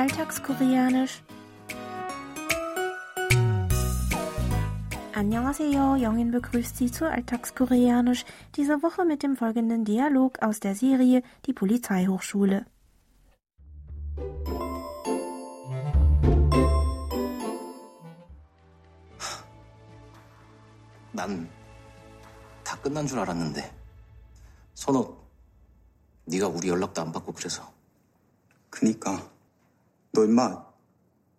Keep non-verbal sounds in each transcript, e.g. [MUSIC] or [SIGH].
Alltagskoreanisch. Annyeonghaseyo, Jongin begrüßt Sie zu Alltagskoreanisch, diese Woche mit dem folgenden Dialog aus der Serie Die Polizeihochschule. 난 다 끝난 줄 알았는데 선호 네가 우리 연락도 안 받고 그래서 그니까 너 임마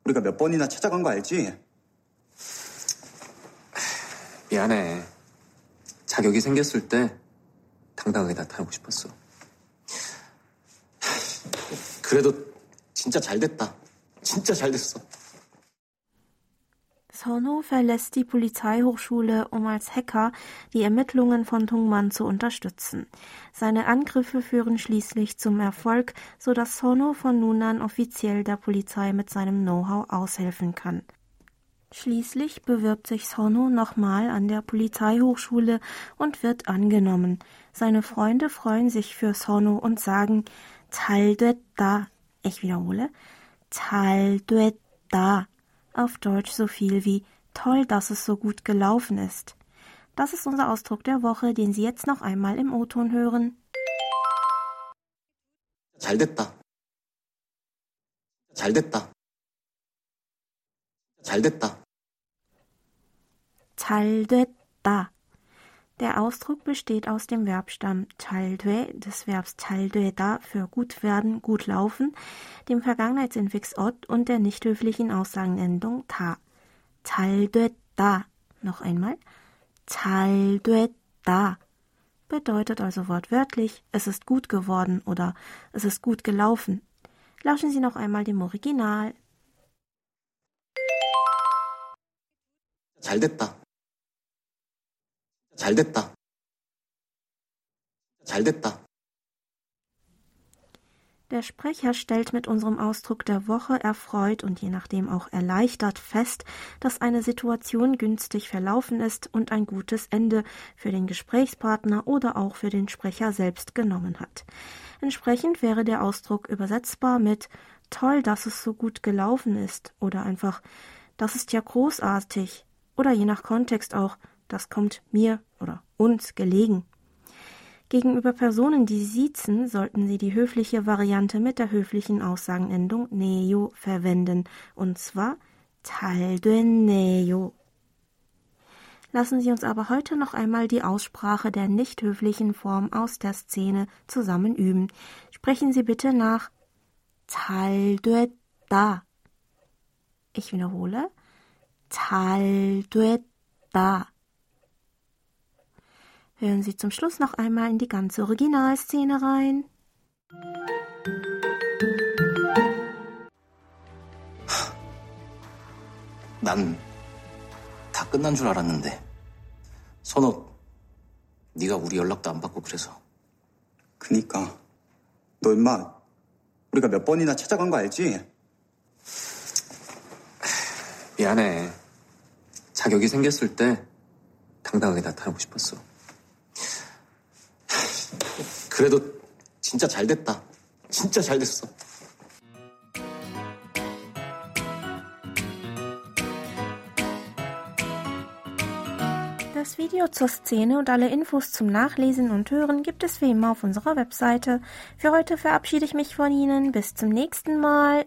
우리가 몇 번이나 찾아간 거 알지? 미안해. 자격이 생겼을 때 당당하게 나타나고 싶었어. 그래도 진짜 잘 됐다. 진짜 잘 됐어 Sonho verlässt die Polizeihochschule, um als Hacker die Ermittlungen von Tungman zu unterstützen. Seine Angriffe führen schließlich zum Erfolg, so dass von nun an offiziell der Polizei mit seinem Know-how aushelfen kann. Schließlich bewirbt sich Sonho nochmal an der Polizeihochschule und wird angenommen. Seine Freunde freuen sich für Sonho und sagen da. Ich wiederhole. da auf Deutsch so viel wie toll, dass es so gut gelaufen ist. Das ist unser Ausdruck der Woche, den Sie jetzt noch einmal im O-Ton hören. 잘 됐다. 잘 됐다. 잘 됐다. 잘 됐다. Der Ausdruck besteht aus dem Verbstamm chaldue des Verbs chaldueda für gut werden, gut laufen, dem Vergangenheitsinfix ot und der nicht höflichen Aussagenendung ta. 잘됐다. Noch einmal. 잘됐다. Bedeutet also wortwörtlich, es ist gut geworden oder es ist gut gelaufen. Lauschen Sie noch einmal dem Original. 잘 됐다. 잘 됐다. 잘 됐다. Der Sprecher stellt mit unserem Ausdruck der Woche erfreut und je nachdem auch erleichtert fest, dass eine Situation günstig verlaufen ist und ein gutes Ende für den Gesprächspartner oder auch für den Sprecher selbst genommen hat. Entsprechend wäre der Ausdruck übersetzbar mit toll, dass es so gut gelaufen ist oder einfach das ist ja großartig oder je nach Kontext auch das kommt mir oder uns gelegen. Gegenüber Personen, die siezen, sollten Sie die höfliche Variante mit der höflichen Aussagenendung neo verwenden, und zwar tal de neo. Lassen Sie uns aber heute noch einmal die Aussprache der nicht höflichen Form aus der Szene zusammen üben. Sprechen Sie bitte nach tal de da. Ich wiederhole tal de da. Hören Sie zum Schluss noch einmal in die ganze Originalszene rein. [SIGHS] 난 다 끝난 줄 알았는데. 선호 네가 우리 연락도 안 받고 그래서. 그니까. 너 임마 우리가 몇 번이나 찾아간 거 알지? [SIGHS] 미안해. 자격이 생겼을 때 당당하게 나타나고 싶었어 그래도 진짜 잘 됐다. 진짜 잘 됐어. Das Video zur Szene und alle Infos zum Nachlesen und Hören gibt es wie immer auf unserer Webseite. Für heute verabschiede ich mich von Ihnen. Bis zum nächsten Mal.